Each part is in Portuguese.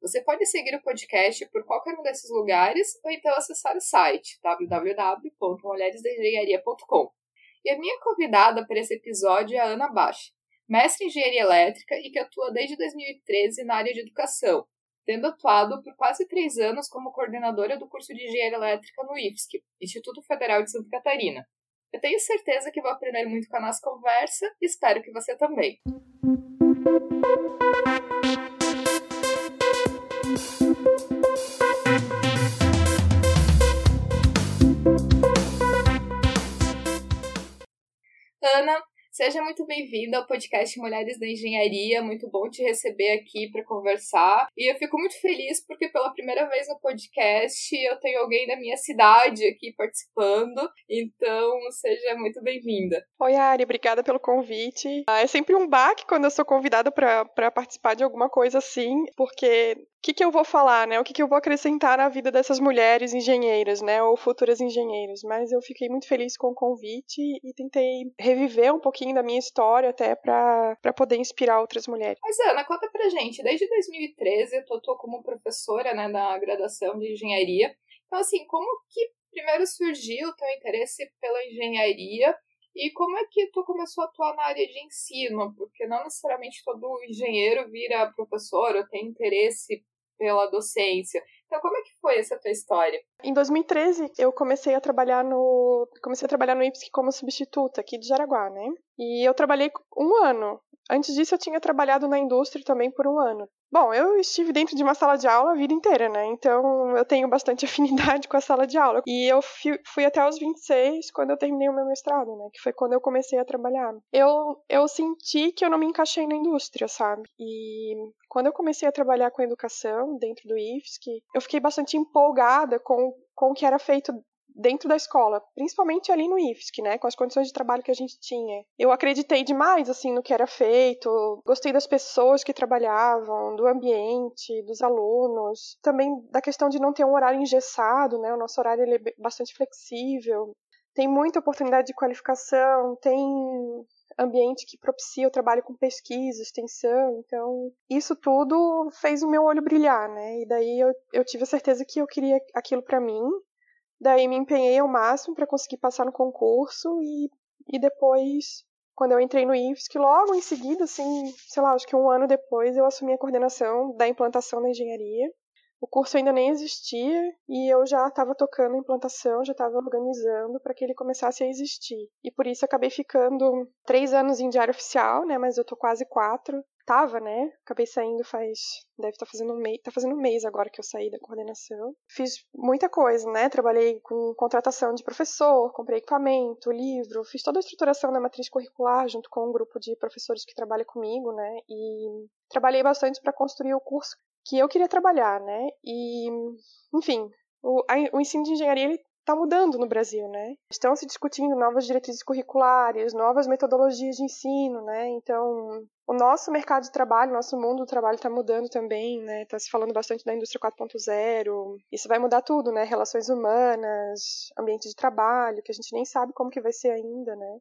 Você pode seguir o podcast por qualquer um desses lugares ou então acessar o site www.mulheresdaengenharia.com. E a minha convidada para esse episódio é a Ana Bach, mestre em engenharia elétrica e que atua desde 2013 na área de educação, tendo atuado por quase três anos como coordenadora do curso de engenharia elétrica no IFSC, Instituto Federal de Santa Catarina. Eu tenho certeza que vou aprender muito com a nossa conversa e espero que você também. Ana, seja muito bem-vinda ao podcast Mulheres da Engenharia. Muito bom te receber aqui para conversar. E eu fico muito feliz porque pela primeira vez no podcast eu tenho alguém da minha cidade aqui participando. Então, seja muito bem-vinda. Oi, Ari, obrigada pelo convite. Ah, é sempre um baque quando eu sou convidada para participar de alguma coisa assim, porque que, que eu vou falar, né? O que, que eu vou acrescentar na vida dessas mulheres engenheiras, né? Ou futuras engenheiras. Mas eu fiquei muito feliz com o convite e tentei reviver um pouquinho da minha história até para poder inspirar outras mulheres. Mas, Ana, conta pra gente. Desde 2013 eu tô, tô como professora, né, na graduação de engenharia. Então, assim, como que primeiro surgiu o teu interesse pela engenharia e como é que tu começou a atuar na área de ensino? Porque não necessariamente todo engenheiro vira professor ou tem interesse pela docência. Então, como é que foi essa tua história? Em 2013, eu comecei a trabalhar no comecei a trabalhar no IPSC como substituta aqui de Jaraguá, né? E eu trabalhei um ano. Antes disso, eu tinha trabalhado na indústria também por um ano. Bom, eu estive dentro de uma sala de aula a vida inteira, né? Então eu tenho bastante afinidade com a sala de aula. E eu fui até os 26 quando eu terminei o meu mestrado, né? Que foi quando eu comecei a trabalhar. Eu, eu senti que eu não me encaixei na indústria, sabe? E quando eu comecei a trabalhar com educação dentro do IFSC, eu fiquei bastante empolgada com, com o que era feito dentro da escola, principalmente ali no IFSC, né, com as condições de trabalho que a gente tinha. Eu acreditei demais assim no que era feito, gostei das pessoas que trabalhavam, do ambiente, dos alunos, também da questão de não ter um horário engessado, né? O nosso horário ele é bastante flexível. Tem muita oportunidade de qualificação, tem ambiente que propicia o trabalho com pesquisa, extensão, então isso tudo fez o meu olho brilhar, né? E daí eu, eu tive a certeza que eu queria aquilo para mim Daí me empenhei ao máximo para conseguir passar no concurso e, e depois, quando eu entrei no IFSC, logo em seguida, assim, sei lá, acho que um ano depois, eu assumi a coordenação da implantação da engenharia. O curso ainda nem existia e eu já estava tocando a implantação, já estava organizando para que ele começasse a existir. E por isso acabei ficando três anos em diário oficial, né? Mas eu tô quase quatro tava, né? Acabei saindo faz. Deve estar tá fazendo um mês. Tá fazendo um mês agora que eu saí da coordenação. Fiz muita coisa, né? Trabalhei com contratação de professor, comprei equipamento, livro, fiz toda a estruturação da matriz curricular junto com um grupo de professores que trabalha comigo, né? E trabalhei bastante para construir o curso que eu queria trabalhar, né? E, enfim, o, a, o ensino de engenharia ele está mudando no Brasil, né? Estão se discutindo novas diretrizes curriculares, novas metodologias de ensino, né? Então, o nosso mercado de trabalho, nosso mundo do trabalho está mudando também, né? Está se falando bastante da indústria 4.0. Isso vai mudar tudo, né? Relações humanas, ambiente de trabalho, que a gente nem sabe como que vai ser ainda, né?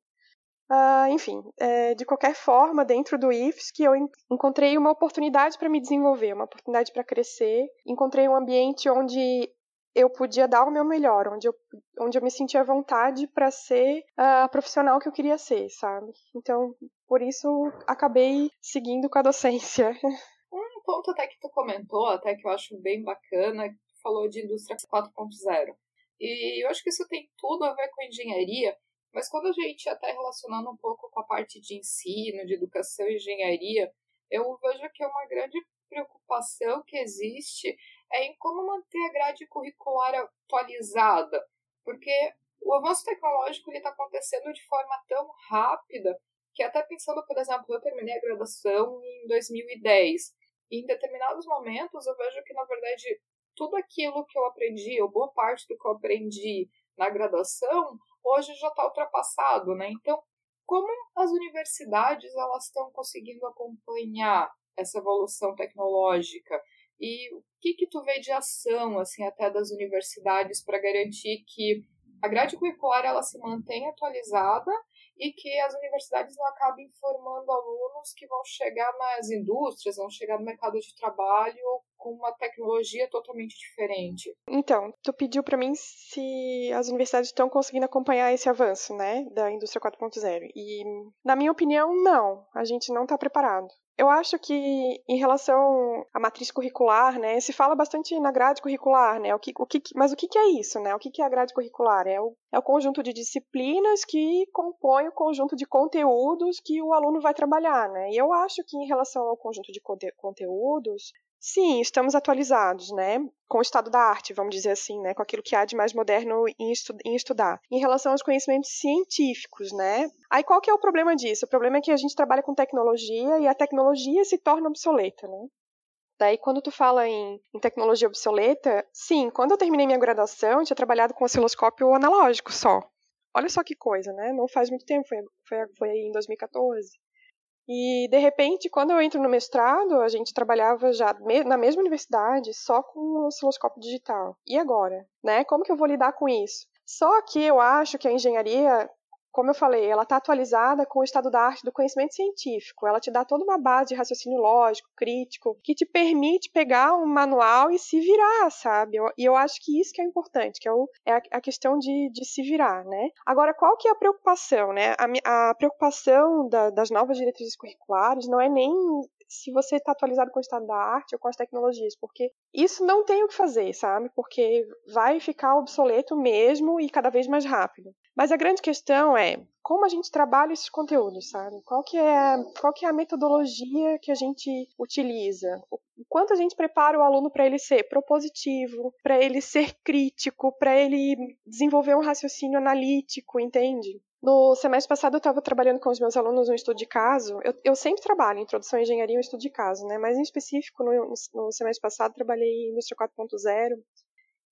Uh, enfim, é, de qualquer forma, dentro do IFS, que eu encontrei uma oportunidade para me desenvolver, uma oportunidade para crescer. Encontrei um ambiente onde eu podia dar o meu melhor, onde eu, onde eu me sentia à vontade para ser a profissional que eu queria ser, sabe? Então, por isso, acabei seguindo com a docência. Um ponto até que tu comentou, até que eu acho bem bacana, tu falou de indústria 4.0. E eu acho que isso tem tudo a ver com engenharia, mas quando a gente até relacionando um pouco com a parte de ensino, de educação e engenharia, eu vejo que é uma grande preocupação que existe é em como manter a grade curricular atualizada, porque o avanço tecnológico está acontecendo de forma tão rápida que até pensando, por exemplo, eu terminei a graduação em 2010, e em determinados momentos eu vejo que, na verdade, tudo aquilo que eu aprendi, ou boa parte do que eu aprendi na graduação, hoje já está ultrapassado, né? Então, como as universidades elas estão conseguindo acompanhar essa evolução tecnológica e o que que tu vê de ação assim até das universidades para garantir que a grade curricular ela se mantenha atualizada e que as universidades não acabem formando alunos que vão chegar nas indústrias, vão chegar no mercado de trabalho com uma tecnologia totalmente diferente. Então, tu pediu para mim se as universidades estão conseguindo acompanhar esse avanço, né, da indústria 4.0. E na minha opinião, não, a gente não está preparado. Eu acho que em relação à matriz curricular, né, se fala bastante na grade curricular, né, o que, o que, mas o que, é isso, né, o que, é a grade curricular? É o, é o conjunto de disciplinas que compõe o conjunto de conteúdos que o aluno vai trabalhar, né, e eu acho que em relação ao conjunto de conteúdos, Sim, estamos atualizados, né? Com o estado da arte, vamos dizer assim, né? Com aquilo que há de mais moderno em, estu em estudar. Em relação aos conhecimentos científicos, né? Aí qual que é o problema disso? O problema é que a gente trabalha com tecnologia e a tecnologia se torna obsoleta, né? Daí, quando tu fala em, em, tecnologia obsoleta, sim, quando eu terminei minha graduação, eu tinha trabalhado com osciloscópio analógico só. Olha só que coisa, né? Não faz muito tempo, foi, foi, foi em 2014. E, de repente, quando eu entro no mestrado, a gente trabalhava já na mesma universidade, só com o osciloscópio digital. E agora? Né? Como que eu vou lidar com isso? Só que eu acho que a engenharia como eu falei, ela está atualizada com o estado da arte do conhecimento científico. Ela te dá toda uma base de raciocínio lógico, crítico, que te permite pegar um manual e se virar, sabe? E eu acho que isso que é importante, que é, o, é a questão de, de, se virar, né? Agora, qual que é a preocupação, né? A, a preocupação da, das novas diretrizes curriculares não é nem se você está atualizado com o estado da arte ou com as tecnologias, porque isso não tem o que fazer, sabe? Porque vai ficar obsoleto mesmo e cada vez mais rápido. Mas a grande questão é como a gente trabalha esses conteúdos, sabe? Qual que é, qual que é a metodologia que a gente utiliza? O quanto a gente prepara o aluno para ele ser propositivo, para ele ser crítico, para ele desenvolver um raciocínio analítico, entende? No semestre passado eu estava trabalhando com os meus alunos um estudo de caso. Eu, eu sempre trabalho introdução à engenharia e um estudo de caso, né? Mas em específico no, no semestre passado trabalhei em indústria 4.0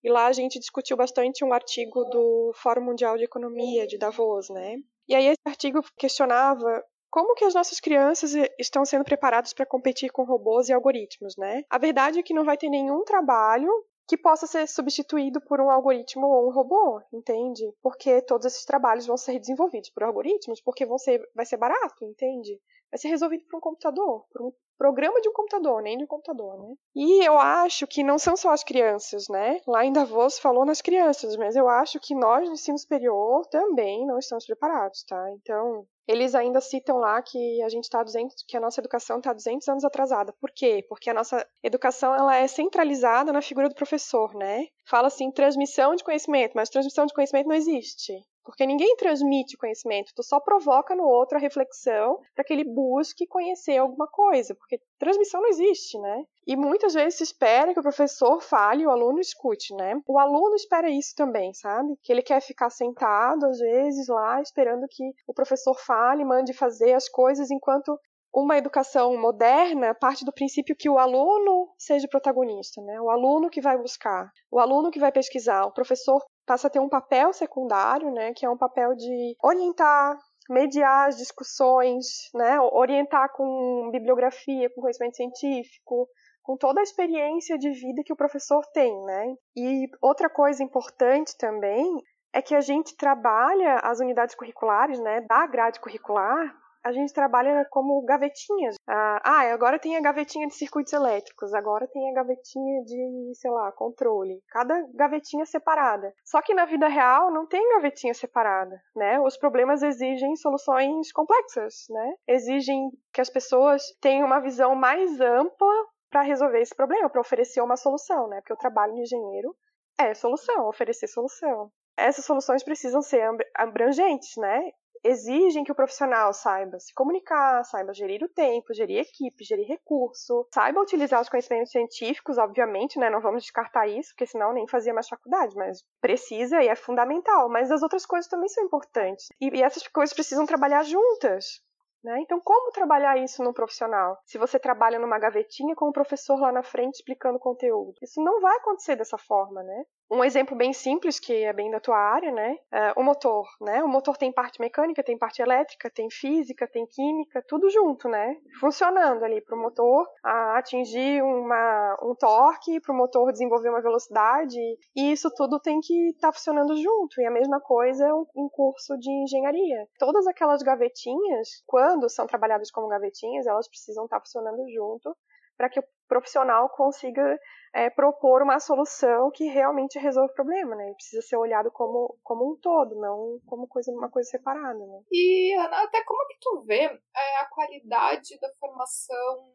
e lá a gente discutiu bastante um artigo do Fórum Mundial de Economia de Davos, né? E aí esse artigo questionava como que as nossas crianças estão sendo preparadas para competir com robôs e algoritmos, né? A verdade é que não vai ter nenhum trabalho que possa ser substituído por um algoritmo ou um robô, entende? Porque todos esses trabalhos vão ser desenvolvidos por algoritmos, porque vão ser, vai ser barato, entende? Vai ser resolvido por um computador, por um programa de um computador, nem de um computador, né? E eu acho que não são só as crianças, né? Lá em Davos falou nas crianças, mas eu acho que nós no ensino superior também não estamos preparados, tá? Então, eles ainda citam lá que a gente está 200, que a nossa educação está 200 anos atrasada. Por quê? Porque a nossa educação ela é centralizada na figura do professor, né? Fala assim transmissão de conhecimento, mas transmissão de conhecimento não existe. Porque ninguém transmite conhecimento, tu só provoca no outro a reflexão para que ele busque conhecer alguma coisa, porque transmissão não existe, né? E muitas vezes se espera que o professor fale e o aluno escute, né? O aluno espera isso também, sabe? Que ele quer ficar sentado, às vezes, lá, esperando que o professor fale, mande fazer as coisas, enquanto uma educação moderna parte do princípio que o aluno seja protagonista, né? O aluno que vai buscar, o aluno que vai pesquisar, o professor passa a ter um papel secundário, né, que é um papel de orientar, mediar as discussões, né, orientar com bibliografia, com conhecimento científico, com toda a experiência de vida que o professor tem, né? E outra coisa importante também é que a gente trabalha as unidades curriculares, né, da grade curricular, a gente trabalha como gavetinhas. Ah, ah, agora tem a gavetinha de circuitos elétricos, agora tem a gavetinha de, sei lá, controle. Cada gavetinha separada. Só que na vida real não tem gavetinha separada, né? Os problemas exigem soluções complexas, né? Exigem que as pessoas tenham uma visão mais ampla para resolver esse problema, para oferecer uma solução, né? Porque o trabalho de engenheiro é solução, oferecer solução essas soluções precisam ser abrangentes, né? Exigem que o profissional saiba se comunicar, saiba gerir o tempo, gerir equipe, gerir recurso, saiba utilizar os conhecimentos científicos, obviamente, né? Não vamos descartar isso, porque senão nem fazia mais faculdade, mas precisa e é fundamental. Mas as outras coisas também são importantes. E, e essas coisas precisam trabalhar juntas. Né? Então, como trabalhar isso no profissional? Se você trabalha numa gavetinha com o professor lá na frente explicando conteúdo. Isso não vai acontecer dessa forma, né? Um exemplo bem simples, que é bem da tua área, né? É o motor, né? O motor tem parte mecânica, tem parte elétrica, tem física, tem química, tudo junto, né? Funcionando ali para o motor atingir uma, um torque, para o motor desenvolver uma velocidade, e isso tudo tem que estar tá funcionando junto. E a mesma coisa é um curso de engenharia. Todas aquelas gavetinhas, quando são trabalhadas como gavetinhas, elas precisam estar tá funcionando junto para que o profissional consiga é, propor uma solução que realmente resolva o problema, né? Ele precisa ser olhado como, como um todo, não como coisa, uma coisa separada, né? E, Ana, até como que tu vê é, a qualidade da formação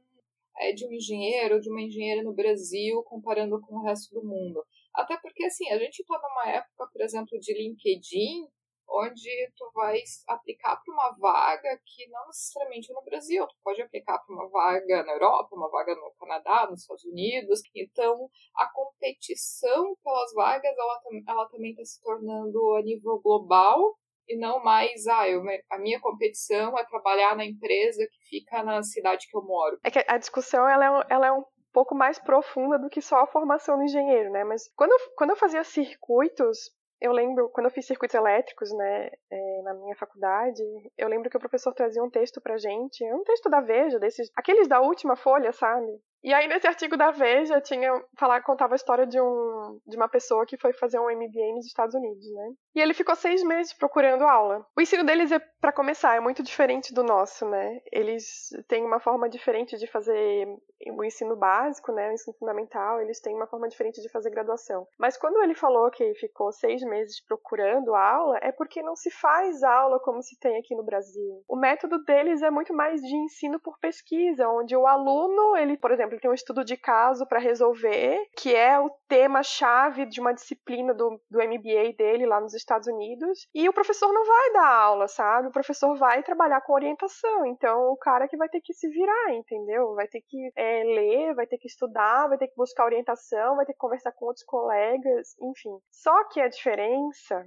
é, de um engenheiro ou de uma engenheira no Brasil comparando com o resto do mundo? Até porque, assim, a gente está numa época, por exemplo, de LinkedIn, onde tu vai aplicar para uma vaga que não necessariamente é no Brasil, tu pode aplicar para uma vaga na Europa, uma vaga no Canadá, nos Estados Unidos. Então, a competição pelas vagas, ela, ela também está se tornando a nível global e não mais, ah, eu, a minha competição é trabalhar na empresa que fica na cidade que eu moro. É que a discussão, ela é, ela é um pouco mais profunda do que só a formação do engenheiro, né? Mas quando eu, quando eu fazia circuitos, eu lembro, quando eu fiz circuitos elétricos, né, é, na minha faculdade, eu lembro que o professor trazia um texto pra gente, um texto da Veja, desses, aqueles da última folha, sabe? E aí, nesse artigo da Veja, tinha falar, contava a história de, um, de uma pessoa que foi fazer um MBA nos Estados Unidos, né? E ele ficou seis meses procurando aula. O ensino deles, é, para começar, é muito diferente do nosso, né? Eles têm uma forma diferente de fazer o ensino básico, né? O ensino fundamental, eles têm uma forma diferente de fazer graduação. Mas quando ele falou que ficou seis meses procurando aula, é porque não se faz aula como se tem aqui no Brasil. O método deles é muito mais de ensino por pesquisa, onde o aluno, ele, por exemplo, ele tem um estudo de caso para resolver, que é o tema-chave de uma disciplina do, do MBA dele lá nos Estados Unidos, e o professor não vai dar aula, sabe? O professor vai trabalhar com orientação, então o cara que vai ter que se virar, entendeu? Vai ter que é, ler, vai ter que estudar, vai ter que buscar orientação, vai ter que conversar com outros colegas, enfim. Só que a diferença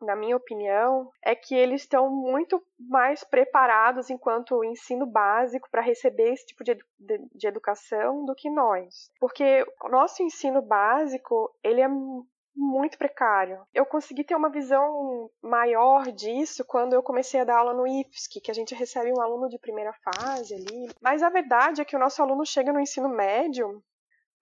na minha opinião, é que eles estão muito mais preparados enquanto ensino básico para receber esse tipo de, de, de, educação do que nós. Porque o nosso ensino básico, ele é muito precário. Eu consegui ter uma visão maior disso quando eu comecei a dar aula no IFSC, que a gente recebe um aluno de primeira fase ali. Mas a verdade é que o nosso aluno chega no ensino médio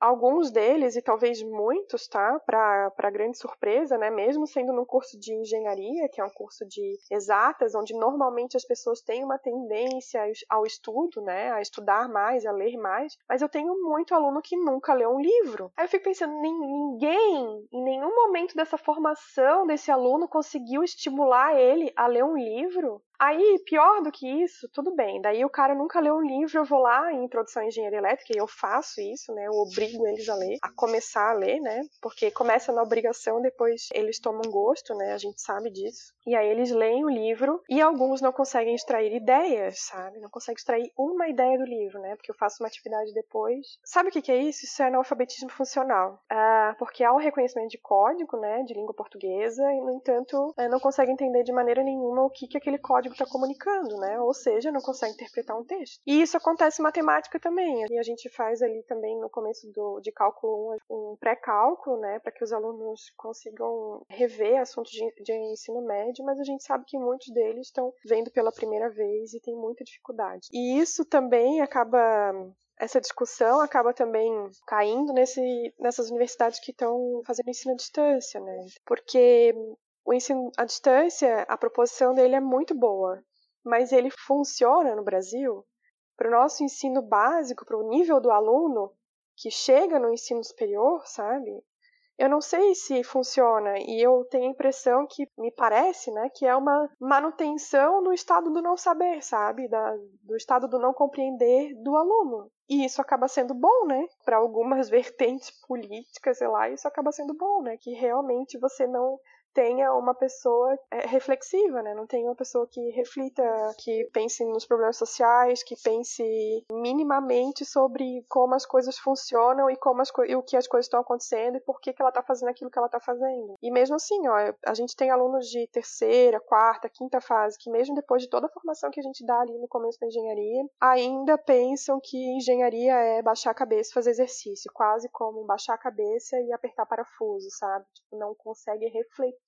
alguns deles, e talvez muitos, tá? Para grande surpresa, né? Mesmo sendo num curso de engenharia, que é um curso de exatas, onde normalmente as pessoas têm uma tendência ao estudo, né? A estudar mais, a ler mais. Mas eu tenho muito aluno que nunca leu um livro. Aí eu fico pensando, ninguém, em nenhum momento dessa formação desse aluno conseguiu estimular ele a ler um livro. Aí, pior do que isso, tudo bem. Daí o cara nunca leu um livro, eu vou lá em Introdução à Engenharia Elétrica e eu faço isso, né? Eu obrigo eles a ler, a começar a ler, né? Porque começa na obrigação, depois eles tomam gosto, né? A gente sabe disso. E aí eles leem o livro e alguns não conseguem extrair ideias, sabe? Não conseguem extrair uma ideia do livro, né? Porque eu faço uma atividade depois. Sabe o que é isso? Isso é analfabetismo funcional. Ah, porque há o reconhecimento de código, né? De língua portuguesa e, no entanto, eh, não consegue entender de maneira nenhuma o que, que aquele código código está comunicando, né? Ou seja, não consegue interpretar um texto. E isso acontece em matemática também. E a gente faz ali também no começo do, de cálculo 1 um pré-cálculo, né? Para que os alunos consigam rever assuntos de, de ensino médio, mas a gente sabe que muitos deles estão vendo pela primeira vez e tem muita dificuldade. E isso também acaba essa discussão acaba também caindo nesse, nessas universidades que estão fazendo ensino à distância, né? Porque o ensino à distância, a proposição dele é muito boa, mas ele funciona no Brasil para o nosso ensino básico, para o nível do aluno que chega no ensino superior, sabe? Eu não sei se funciona e eu tenho a impressão que me parece, né, que é uma manutenção do estado do não saber, sabe, da, do estado do não compreender do aluno. E isso acaba sendo bom, né? Para algumas vertentes políticas, sei lá, isso acaba sendo bom, né? Que realmente você não tenha uma pessoa é, reflexiva, né? Não tenha uma pessoa que reflita, que pense nos problemas sociais, que pense minimamente sobre como as coisas funcionam e como as e o que as coisas estão acontecendo e por que, que ela está fazendo aquilo que ela está fazendo. E mesmo assim, ó, a gente tem alunos de terceira, quarta, quinta fase que mesmo depois de toda a formação que a gente dá ali no começo da engenharia, ainda pensam que engenharia é baixar a cabeça e fazer exercício, quase como baixar a cabeça e apertar parafuso, sabe? Tipo, não consegue refletir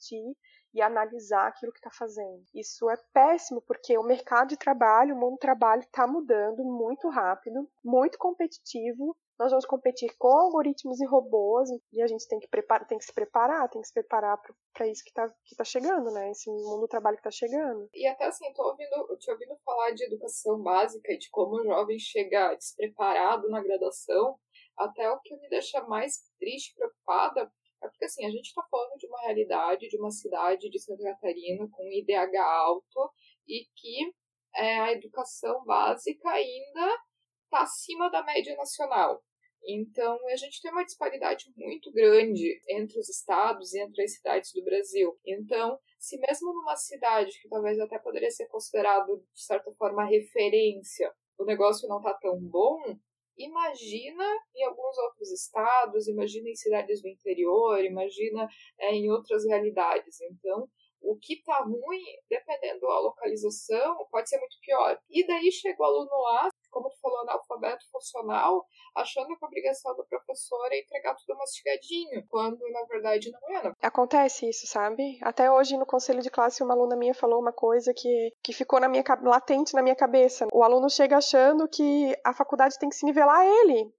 e analisar aquilo que está fazendo. Isso é péssimo porque o mercado de trabalho, o mundo do trabalho está mudando muito rápido, muito competitivo. Nós vamos competir com algoritmos e robôs e a gente tem que, tem que se preparar, tem que se preparar para isso que está que tá chegando, né? Esse mundo do trabalho que está chegando. E até assim, tô ouvindo, te ouvindo falar de educação básica e de como o jovem chega despreparado na graduação, até o que me deixa mais triste, preocupada, é porque assim, a gente está falando de uma realidade de uma cidade de Santa Catarina com IDH alto e que é, a educação básica ainda está acima da média nacional. Então, a gente tem uma disparidade muito grande entre os estados e entre as cidades do Brasil. Então, se mesmo numa cidade que talvez até poderia ser considerado, de certa forma, referência, o negócio não está tão bom, Imagina em alguns outros estados, imagina em cidades do interior, imagina é, em outras realidades. Então, o que está ruim, dependendo da localização, pode ser muito pior. E daí chega o aluno lá, como tu falou, analfabeto funcional, achando que a obrigação do professor é entregar tudo mastigadinho, quando na verdade não é. Não. Acontece isso, sabe? Até hoje no conselho de classe uma aluna minha falou uma coisa que, que ficou na minha latente na minha cabeça. O aluno chega achando que a faculdade tem que se nivelar a ele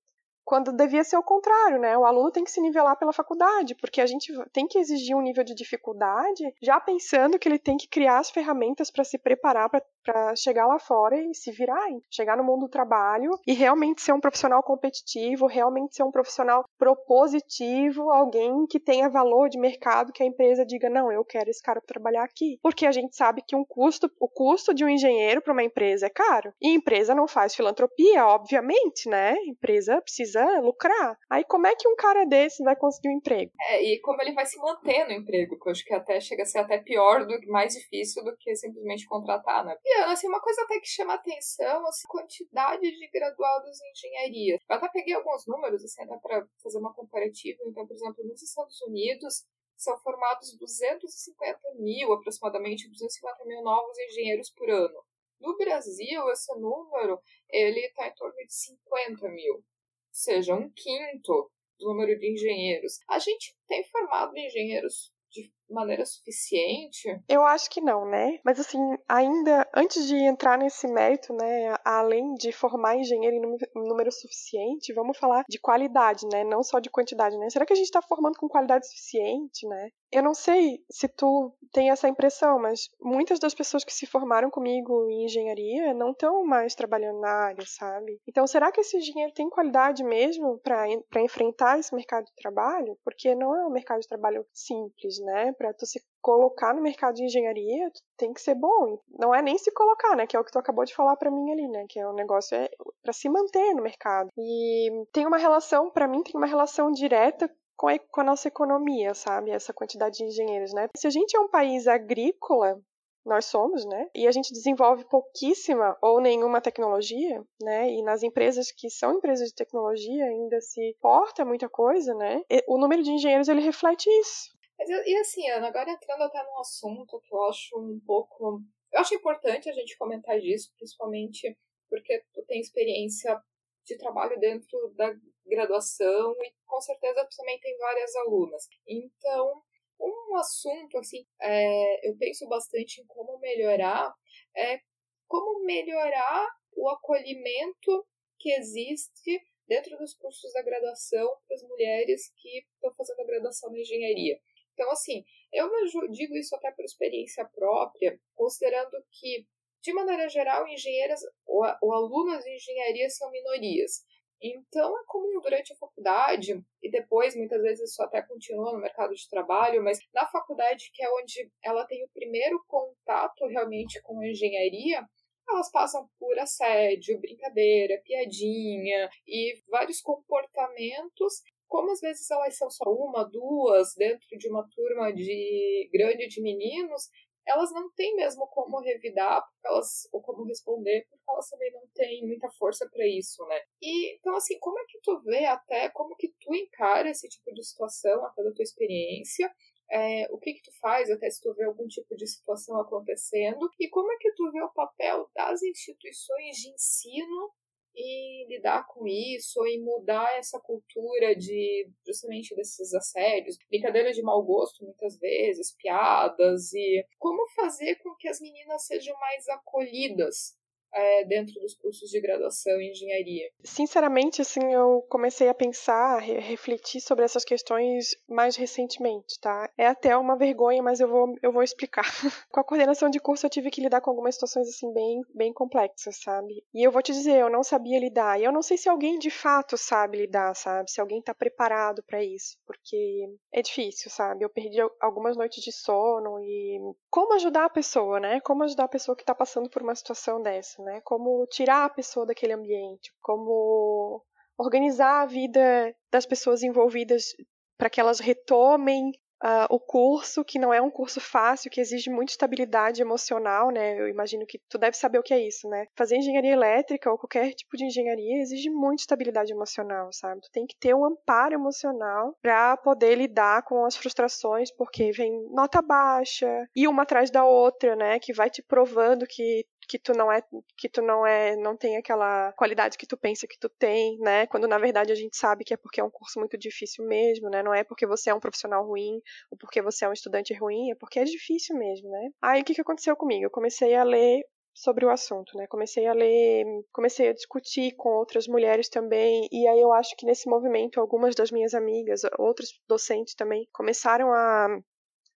quando devia ser o contrário, né? O aluno tem que se nivelar pela faculdade, porque a gente tem que exigir um nível de dificuldade, já pensando que ele tem que criar as ferramentas para se preparar para chegar lá fora e se virar, chegar no mundo do trabalho e realmente ser um profissional competitivo, realmente ser um profissional propositivo, alguém que tenha valor de mercado, que a empresa diga não, eu quero esse cara para trabalhar aqui, porque a gente sabe que um custo, o custo de um engenheiro para uma empresa é caro e empresa não faz filantropia, obviamente, né? Empresa precisa precisa lucrar. Aí como é que um cara desse vai conseguir um emprego? É, e como ele vai se manter no emprego, que eu acho que até chega a ser até pior, do mais difícil do que simplesmente contratar, né? E assim, uma coisa até que chama atenção, assim, a quantidade de graduados em engenharia. Eu até peguei alguns números, assim, até para fazer uma comparativa. Então, por exemplo, nos Estados Unidos, são formados 250 mil, aproximadamente 250 mil novos engenheiros por ano. No Brasil, esse número ele está em torno de 50 mil seja um quinto do número de engenheiros. A gente tem formado engenheiros de maneira suficiente? Eu acho que não, né? Mas assim, ainda antes de entrar nesse mérito, né, além de formar engenheiro em número suficiente, vamos falar de qualidade, né? Não só de quantidade, né? Será que a gente está formando com qualidade suficiente, né? Eu não sei se tu tem essa impressão, mas muitas das pessoas que se formaram comigo em engenharia não estão mais trabalhando na área, sabe? Então, será que esse engenheiro tem qualidade mesmo para enfrentar esse mercado de trabalho? Porque não é um mercado de trabalho simples, né? Para tu se colocar no mercado de engenharia, tu tem que ser bom. Não é nem se colocar, né? Que é o que tu acabou de falar para mim ali, né? Que é um negócio é para se manter no mercado. E tem uma relação, para mim, tem uma relação direta com a, com a nossa economia, sabe? Essa quantidade de engenheiros, né? Se a gente é um país agrícola, nós somos, né? E a gente desenvolve pouquíssima ou nenhuma tecnologia, né? E nas empresas que são empresas de tecnologia ainda se porta muita coisa, né? E o número de engenheiros ele reflete isso. Mas, e assim, Ana, agora entrando até num assunto que eu acho um pouco. Eu acho importante a gente comentar disso, principalmente porque tu tem experiência de trabalho dentro da graduação e com certeza também tem várias alunas. Então, um assunto assim, é, eu penso bastante em como melhorar é como melhorar o acolhimento que existe dentro dos cursos da graduação para as mulheres que estão fazendo a graduação na engenharia. Então, assim, eu digo isso até por experiência própria, considerando que, de maneira geral, engenheiras ou, ou alunos de engenharia são minorias. Então, é comum durante a faculdade, e depois, muitas vezes, isso até continua no mercado de trabalho, mas na faculdade, que é onde ela tem o primeiro contato realmente com a engenharia, elas passam por assédio, brincadeira, piadinha e vários comportamentos como às vezes elas são só uma, duas, dentro de uma turma de grande de meninos, elas não têm mesmo como revidar elas, ou como responder, porque elas também não têm muita força para isso, né? E então, assim, como é que tu vê até como que tu encara esse tipo de situação, até da tua experiência? É, o que que tu faz até se tu vê algum tipo de situação acontecendo e como é que tu vê o papel das instituições de ensino e lidar com isso e mudar essa cultura de justamente desses assédios, brincadeira de mau gosto muitas vezes, piadas e como fazer com que as meninas sejam mais acolhidas é, dentro dos cursos de graduação em engenharia? Sinceramente, assim, eu comecei a pensar, a refletir sobre essas questões mais recentemente, tá? É até uma vergonha, mas eu vou, eu vou explicar. com a coordenação de curso, eu tive que lidar com algumas situações, assim, bem, bem complexas, sabe? E eu vou te dizer, eu não sabia lidar. E eu não sei se alguém de fato sabe lidar, sabe? Se alguém tá preparado para isso, porque é difícil, sabe? Eu perdi algumas noites de sono e como ajudar a pessoa, né? Como ajudar a pessoa que tá passando por uma situação dessa? Né? Como tirar a pessoa daquele ambiente, como organizar a vida das pessoas envolvidas para que elas retomem uh, o curso, que não é um curso fácil, que exige muita estabilidade emocional, né? Eu imagino que tu deve saber o que é isso, né? Fazer engenharia elétrica ou qualquer tipo de engenharia exige muita estabilidade emocional, sabe? Tu tem que ter um amparo emocional para poder lidar com as frustrações, porque vem nota baixa e uma atrás da outra, né? Que vai te provando que que tu não é que tu não é não tem aquela qualidade que tu pensa que tu tem, né? Quando na verdade a gente sabe que é porque é um curso muito difícil mesmo, né? Não é porque você é um profissional ruim ou porque você é um estudante ruim, é porque é difícil mesmo, né? Aí o que que aconteceu comigo? Eu comecei a ler sobre o assunto, né? Comecei a ler, comecei a discutir com outras mulheres também, e aí eu acho que nesse movimento algumas das minhas amigas, outros docentes também, começaram a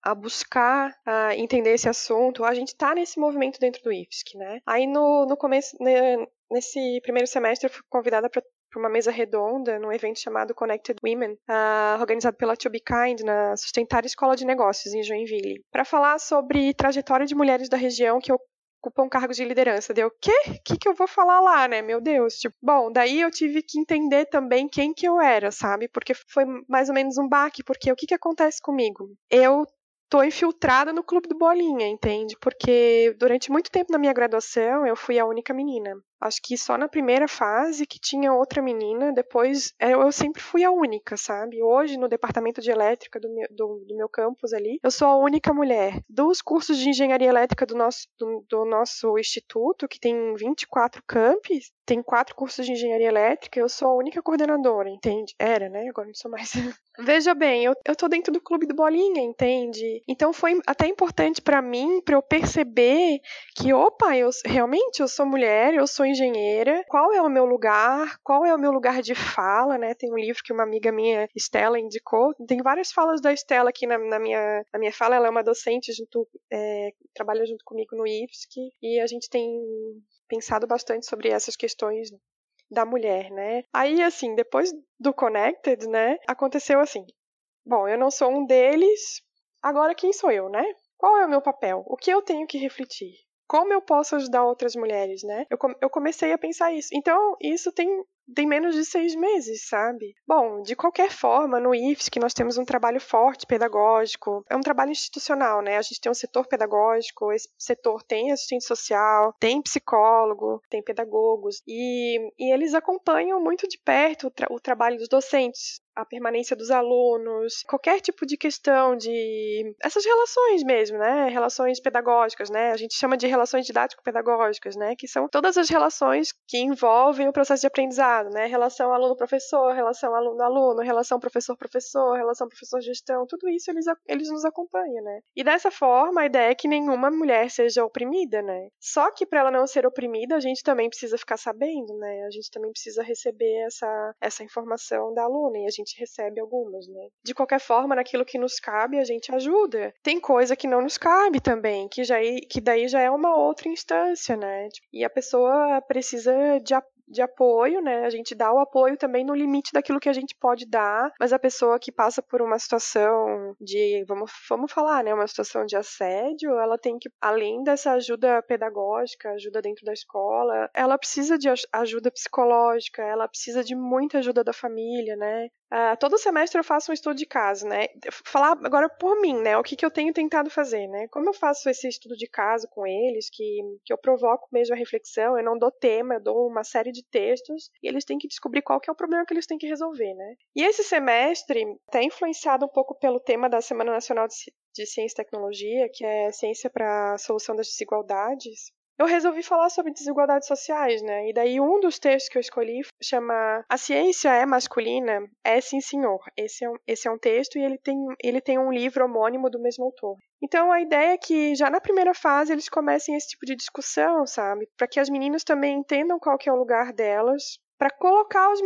a buscar a entender esse assunto, a gente está nesse movimento dentro do IFSC, né? Aí no, no começo, né, nesse primeiro semestre, eu fui convidada para uma mesa redonda num evento chamado Connected Women, uh, organizado pela To Be Kind na Sustentar Escola de Negócios em Joinville, para falar sobre trajetória de mulheres da região que ocupam cargos de liderança. Deu, quê? O que, que eu vou falar lá, né? Meu Deus. Tipo, bom, daí eu tive que entender também quem que eu era, sabe? Porque foi mais ou menos um baque, porque o que que acontece comigo? Eu tô infiltrada no clube do Bolinha, entende? Porque durante muito tempo na minha graduação eu fui a única menina. Acho que só na primeira fase que tinha outra menina, depois é, eu sempre fui a única, sabe? Hoje, no departamento de elétrica do meu, do, do meu campus ali, eu sou a única mulher. Dos cursos de engenharia elétrica do nosso, do, do nosso instituto, que tem 24 campos, tem quatro cursos de engenharia elétrica, eu sou a única coordenadora, entende? Era, né? Agora não sou mais. Veja bem, eu, eu tô dentro do clube do Bolinha, entende? Então foi até importante para mim, para eu perceber que, opa, eu realmente eu sou mulher, eu sou engenheira, qual é o meu lugar, qual é o meu lugar de fala, né? Tem um livro que uma amiga minha, Estela, indicou. Tem várias falas da Estela aqui na, na minha, na minha fala. Ela é uma docente junto, é, trabalha junto comigo no IFSC e a gente tem pensado bastante sobre essas questões da mulher, né? Aí, assim, depois do Connected, né, aconteceu assim. Bom, eu não sou um deles, agora quem sou eu, né? Qual é o meu papel? O que eu tenho que refletir? Como eu posso ajudar outras mulheres, né? Eu, eu comecei a pensar isso. Então, isso tem tem menos de seis meses, sabe? Bom, de qualquer forma, no IFES, que nós temos um trabalho forte pedagógico, é um trabalho institucional, né? A gente tem um setor pedagógico, esse setor tem assistente social, tem psicólogo, tem pedagogos, e, e eles acompanham muito de perto o, tra o trabalho dos docentes, a permanência dos alunos, qualquer tipo de questão de essas relações mesmo, né? Relações pedagógicas, né? A gente chama de relações didático-pedagógicas, né? Que são todas as relações que envolvem o processo de aprendizagem né? Relação aluno-professor, relação aluno-aluno, relação professor-professor, relação professor-gestão, tudo isso eles, eles nos acompanham, né? E dessa forma, a ideia é que nenhuma mulher seja oprimida, né? Só que para ela não ser oprimida, a gente também precisa ficar sabendo, né? A gente também precisa receber essa, essa informação da aluna e a gente recebe algumas, né? De qualquer forma, naquilo que nos cabe, a gente ajuda. Tem coisa que não nos cabe também, que, já, que daí já é uma outra instância, né? E a pessoa precisa de de apoio, né? A gente dá o apoio também no limite daquilo que a gente pode dar, mas a pessoa que passa por uma situação de, vamos, vamos falar, né, uma situação de assédio, ela tem que, além dessa ajuda pedagógica, ajuda dentro da escola, ela precisa de ajuda psicológica, ela precisa de muita ajuda da família, né? Uh, todo semestre eu faço um estudo de caso, né? Falar agora por mim, né? O que, que eu tenho tentado fazer, né? Como eu faço esse estudo de caso com eles, que, que eu provoco mesmo a reflexão, eu não dou tema, eu dou uma série de textos e eles têm que descobrir qual que é o problema que eles têm que resolver, né? E esse semestre, até influenciado um pouco pelo tema da Semana Nacional de, de Ciência e Tecnologia, que é Ciência para a Solução das Desigualdades, eu resolvi falar sobre desigualdades sociais, né? E daí um dos textos que eu escolhi chama A Ciência é Masculina? É sim, senhor. Esse é um, esse é um texto e ele tem, ele tem um livro homônimo do mesmo autor. Então a ideia é que já na primeira fase eles comecem esse tipo de discussão, sabe? Para que as meninas também entendam qual que é o lugar delas, para colocar os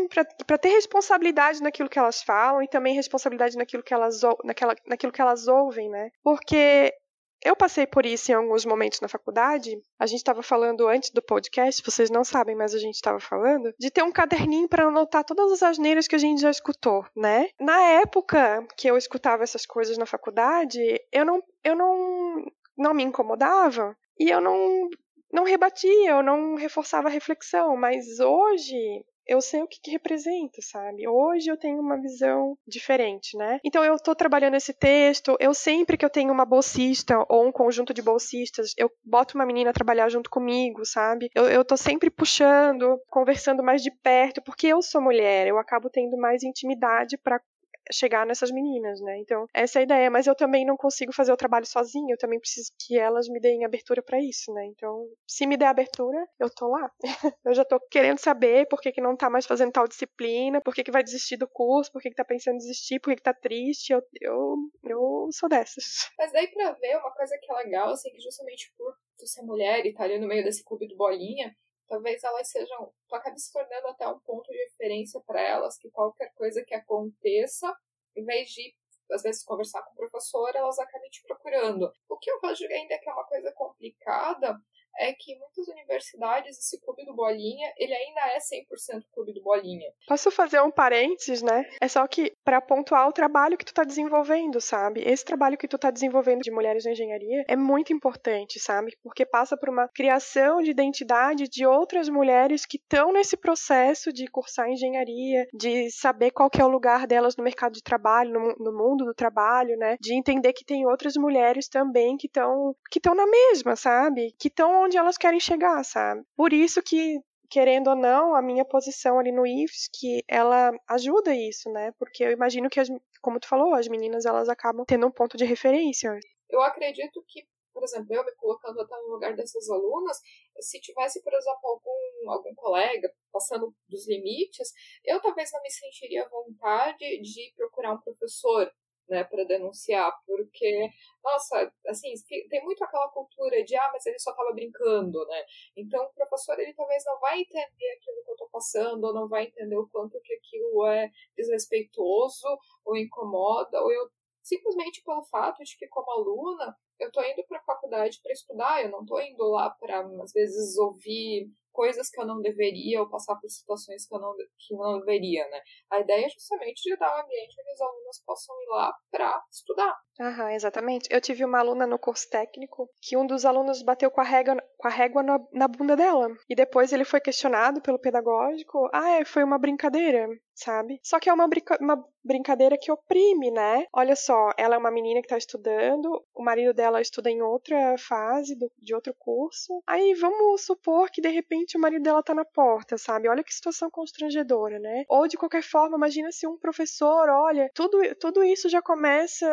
para ter responsabilidade naquilo que elas falam e também responsabilidade naquilo que elas naquela, naquilo que elas ouvem, né? Porque eu passei por isso em alguns momentos na faculdade. A gente estava falando antes do podcast, vocês não sabem, mas a gente estava falando, de ter um caderninho para anotar todas as asneiras que a gente já escutou, né? Na época que eu escutava essas coisas na faculdade, eu não, eu não, não me incomodava e eu não, não rebatia, eu não reforçava a reflexão. Mas hoje eu sei o que, que, representa, sabe? Hoje eu tenho uma visão diferente, né? Então eu tô trabalhando esse texto, eu sempre que eu tenho uma bolsista ou um conjunto de bolsistas, eu boto uma menina a trabalhar junto comigo, sabe? Eu, eu tô sempre puxando, conversando mais de perto, porque eu sou mulher, eu acabo tendo mais intimidade para chegar nessas meninas, né? Então, essa é a ideia, mas eu também não consigo fazer o trabalho sozinha, eu também preciso que elas me deem abertura para isso, né? Então, se me der abertura, eu tô lá. eu já tô querendo saber por que, que não tá mais fazendo tal disciplina, por que, que vai desistir do curso, por que, que tá pensando em desistir, por que, que tá triste. Eu, eu, eu sou dessas. Mas daí pra ver, uma coisa que é legal, assim, que justamente por ser mulher e estar tá ali no meio desse clube do bolinha, talvez elas sejam. Tu acabe se tornando até um ponto de referência para elas, que qualquer coisa que aconteça, em vez de, às vezes, conversar com o professor, elas acabem te procurando. O que eu vejo ainda que é uma coisa complicada é que muitas universidades, esse clube do Bolinha, ele ainda é 100% clube do Bolinha. Posso fazer um parênteses, né? É só que para pontuar o trabalho que tu tá desenvolvendo, sabe? Esse trabalho que tu tá desenvolvendo de mulheres na engenharia é muito importante, sabe? Porque passa por uma criação de identidade de outras mulheres que estão nesse processo de cursar engenharia, de saber qual que é o lugar delas no mercado de trabalho, no, no mundo do trabalho, né? De entender que tem outras mulheres também que estão que estão na mesma, sabe? Que estão onde elas querem chegar, sabe? Por isso que querendo ou não, a minha posição ali no IFES, que ela ajuda isso, né? Porque eu imagino que, as, como tu falou, as meninas elas acabam tendo um ponto de referência. Eu acredito que, por exemplo, eu me colocando até no lugar dessas alunas, se tivesse, por exemplo, algum, algum colega passando dos limites, eu talvez não me sentiria à vontade de procurar um professor né, para denunciar, porque, nossa, assim, tem muito aquela cultura de, ah, mas ele só estava brincando, né? Então, o professor, ele talvez não vai entender aquilo que eu estou passando, ou não vai entender o quanto que aquilo é desrespeitoso, ou incomoda, ou eu, simplesmente pelo fato de que, como aluna, eu estou indo para a faculdade para estudar, eu não estou indo lá para, às vezes, ouvir coisas que eu não deveria ou passar por situações que eu não, que eu não deveria, né? A ideia é justamente de dar um ambiente onde os alunos possam ir lá para estudar. Aham, exatamente. Eu tive uma aluna no curso técnico que um dos alunos bateu com a régua, com a régua na, na bunda dela. E depois ele foi questionado pelo pedagógico. Ah, é, foi uma brincadeira, sabe? Só que é uma, brinca uma brincadeira que oprime, né? Olha só, ela é uma menina que tá estudando, o marido dela estuda em outra fase do, de outro curso. Aí vamos supor que de repente o marido dela tá na porta, sabe? Olha que situação constrangedora, né? Ou de qualquer forma, imagina se um professor, olha, tudo, tudo isso já começa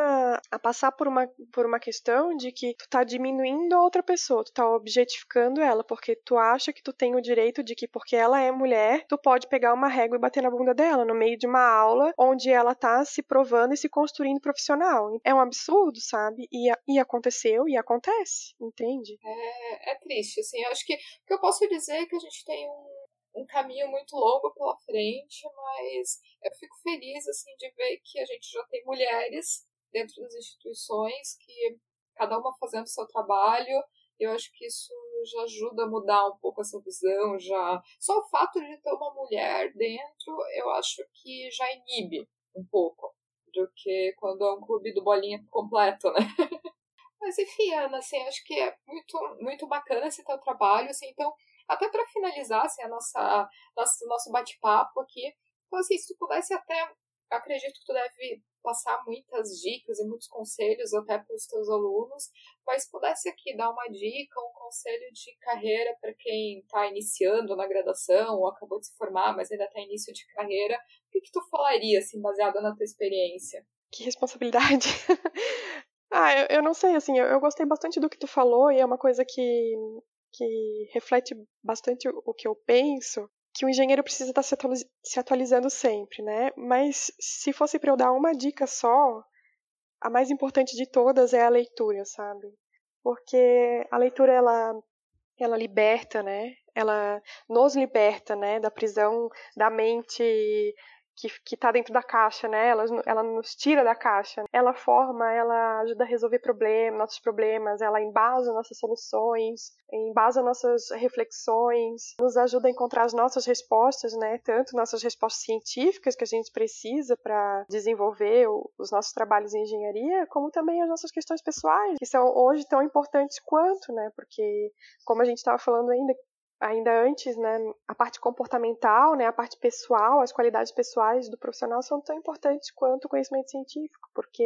a passar por uma, por uma questão de que tu tá diminuindo a outra pessoa, tu tá objetificando ela, porque tu acha que tu tem o direito de que, porque ela é mulher, tu pode pegar uma régua e bater na bunda dela, no meio de uma aula onde ela tá se provando e se construindo profissional. É um absurdo, sabe? E, e aconteceu e acontece, entende? É, é triste, assim. Eu acho que o que eu posso dizer é que a gente tem um, um caminho muito longo pela frente, mas eu fico feliz, assim, de ver que a gente já tem mulheres dentro das instituições, que cada uma fazendo o seu trabalho. Eu acho que isso já ajuda a mudar um pouco essa visão, já só o fato de ter uma mulher dentro, eu acho que já inibe um pouco do que quando é um clube do bolinha completo, né? Mas enfim, Ana, assim, acho que é muito, muito bacana esse teu trabalho, assim, então, até para finalizar, assim, a nossa, nosso, nosso bate-papo aqui, então, assim, se tu pudesse até acredito que tu deve passar muitas dicas e muitos conselhos até para os teus alunos, mas pudesse aqui dar uma dica, um conselho de carreira para quem está iniciando na graduação ou acabou de se formar, mas ainda está início de carreira, o que, que tu falaria, assim, baseado na tua experiência? Que responsabilidade! ah, eu, eu não sei, assim, eu, eu gostei bastante do que tu falou e é uma coisa que, que reflete bastante o que eu penso, que o engenheiro precisa estar se atualizando sempre, né? Mas se fosse para eu dar uma dica só, a mais importante de todas é a leitura, sabe? Porque a leitura ela ela liberta, né? Ela nos liberta, né, da prisão da mente que está dentro da caixa, né? Ela, ela nos tira da caixa. Ela forma, ela ajuda a resolver problemas, nossos problemas, ela embasa nossas soluções, embasa nossas reflexões, nos ajuda a encontrar as nossas respostas, né? Tanto nossas respostas científicas que a gente precisa para desenvolver os nossos trabalhos em engenharia, como também as nossas questões pessoais, que são hoje tão importantes quanto, né? Porque, como a gente estava falando ainda, ainda antes, né, a parte comportamental, né, a parte pessoal, as qualidades pessoais do profissional são tão importantes quanto o conhecimento científico, porque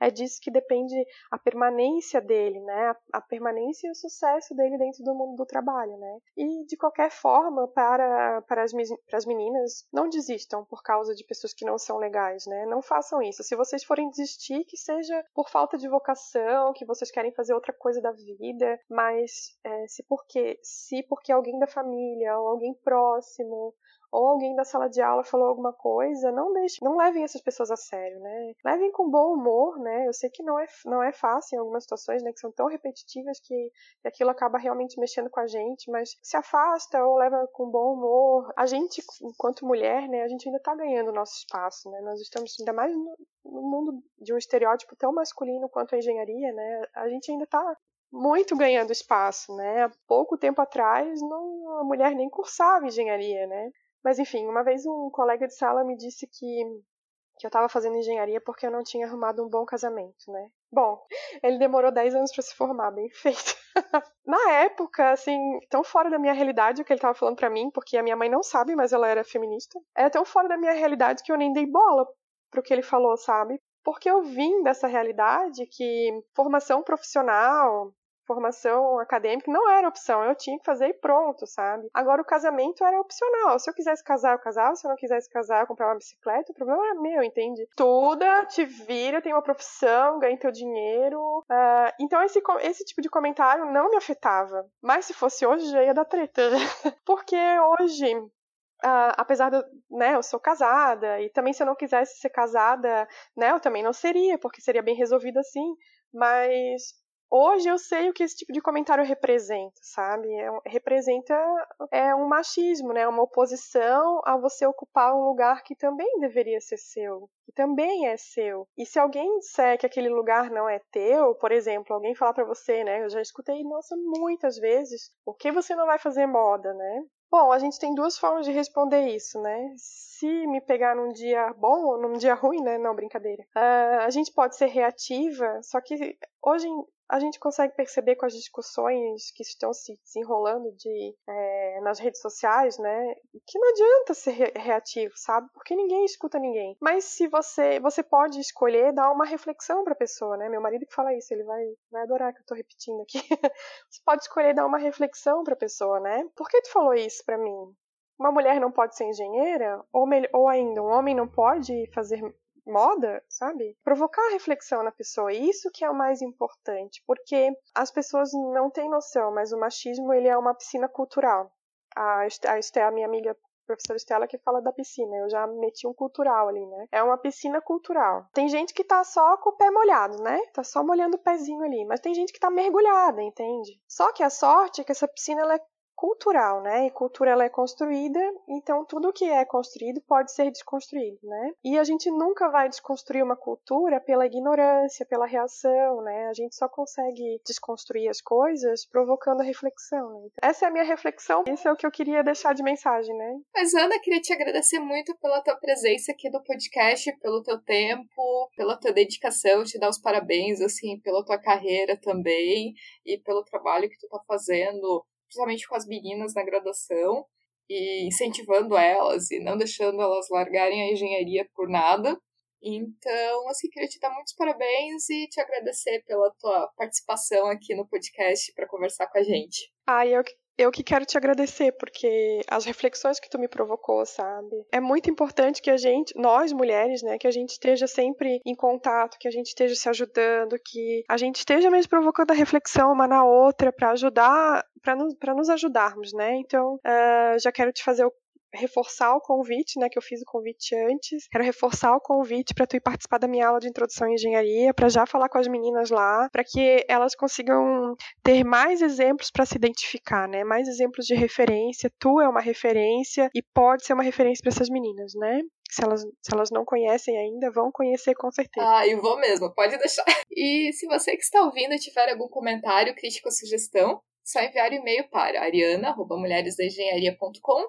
é, é disso que depende a permanência dele, né, a, a, permanência e o sucesso dele dentro do mundo do trabalho, né. E de qualquer forma, para para as, para as meninas, não desistam por causa de pessoas que não são legais, né. Não façam isso. Se vocês forem desistir, que seja por falta de vocação, que vocês querem fazer outra coisa da vida, mas é, se porque se porque alguém da família ou alguém próximo ou alguém da sala de aula falou alguma coisa, não deixe, não levem essas pessoas a sério, né? Levem com bom humor, né? Eu sei que não é, não é fácil em algumas situações, né, que são tão repetitivas que, que aquilo acaba realmente mexendo com a gente, mas se afasta ou leva com bom humor. A gente, enquanto mulher, né, a gente ainda tá ganhando nosso espaço, né? Nós estamos ainda mais no, no mundo de um estereótipo tão masculino quanto a engenharia, né? A gente ainda tá muito ganhando espaço, né? Há pouco tempo atrás, não, a mulher nem cursava engenharia, né? Mas enfim, uma vez um colega de sala me disse que, que eu estava fazendo engenharia porque eu não tinha arrumado um bom casamento, né? Bom, ele demorou 10 anos para se formar, bem feito. Na época, assim, tão fora da minha realidade o que ele estava falando para mim, porque a minha mãe não sabe, mas ela era feminista. É tão fora da minha realidade que eu nem dei bola pro que ele falou, sabe? Porque eu vim dessa realidade que formação profissional, formação acadêmica não era opção, eu tinha que fazer e pronto, sabe? Agora o casamento era opcional. Se eu quisesse casar, eu casava, se eu não quisesse casar, eu comprava uma bicicleta, o problema era meu, entende? Tuda, te vira, tem uma profissão, ganha teu dinheiro. Uh, então esse, esse tipo de comentário não me afetava. Mas se fosse hoje, já ia dar treta. Porque hoje Uh, apesar de, né, eu sou casada, e também se eu não quisesse ser casada, né, eu também não seria, porque seria bem resolvido assim, mas Hoje eu sei o que esse tipo de comentário representa, sabe? É, representa é um machismo, né? Uma oposição a você ocupar um lugar que também deveria ser seu, que também é seu. E se alguém disser que aquele lugar não é teu, por exemplo, alguém falar para você, né? Eu já escutei, nossa, muitas vezes, por que você não vai fazer moda, né? Bom, a gente tem duas formas de responder isso, né? Se me pegar num dia bom ou num dia ruim, né? Não, brincadeira. Uh, a gente pode ser reativa, só que hoje a gente consegue perceber com as discussões que estão se desenrolando de, é, nas redes sociais, né, que não adianta ser re reativo, sabe? Porque ninguém escuta ninguém. Mas se você você pode escolher dar uma reflexão para a pessoa, né? Meu marido que fala isso, ele vai, vai adorar que eu tô repetindo aqui. você pode escolher dar uma reflexão para a pessoa, né? Por que tu falou isso para mim? Uma mulher não pode ser engenheira? Ou, ou ainda, um homem não pode fazer moda, sabe? Provocar reflexão na pessoa. Isso que é o mais importante, porque as pessoas não têm noção, mas o machismo ele é uma piscina cultural. A, a Estela, minha amiga professora Estela que fala da piscina. Eu já meti um cultural ali, né? É uma piscina cultural. Tem gente que tá só com o pé molhado, né? Tá só molhando o pezinho ali. Mas tem gente que tá mergulhada, entende? Só que a sorte é que essa piscina ela é cultural, né? E cultura ela é construída, então tudo que é construído pode ser desconstruído, né? E a gente nunca vai desconstruir uma cultura pela ignorância, pela reação, né? A gente só consegue desconstruir as coisas provocando a reflexão. Né? Então, essa é a minha reflexão, isso é o que eu queria deixar de mensagem, né? Mas Ana, queria te agradecer muito pela tua presença aqui no podcast, pelo teu tempo, pela tua dedicação, te dar os parabéns assim pela tua carreira também e pelo trabalho que tu tá fazendo principalmente com as meninas na graduação. e incentivando elas e não deixando elas largarem a engenharia por nada. Então, assim, queria te dar muitos parabéns e te agradecer pela tua participação aqui no podcast para conversar com a gente. Ah, eu eu que quero te agradecer, porque as reflexões que tu me provocou, sabe? É muito importante que a gente, nós mulheres, né, que a gente esteja sempre em contato, que a gente esteja se ajudando, que a gente esteja mesmo provocando a reflexão uma na outra para ajudar, para nos, nos ajudarmos, né? Então, uh, já quero te fazer o reforçar o convite, né, que eu fiz o convite antes. Quero reforçar o convite para tu ir participar da minha aula de introdução à engenharia, para já falar com as meninas lá, para que elas consigam ter mais exemplos para se identificar, né? Mais exemplos de referência. Tu é uma referência e pode ser uma referência para essas meninas, né? Se elas, se elas não conhecem ainda, vão conhecer com certeza. Ah, eu vou mesmo, pode deixar. E se você que está ouvindo tiver algum comentário, crítica ou sugestão, só enviar o e-mail para ariana.mulheresdaengenharia.com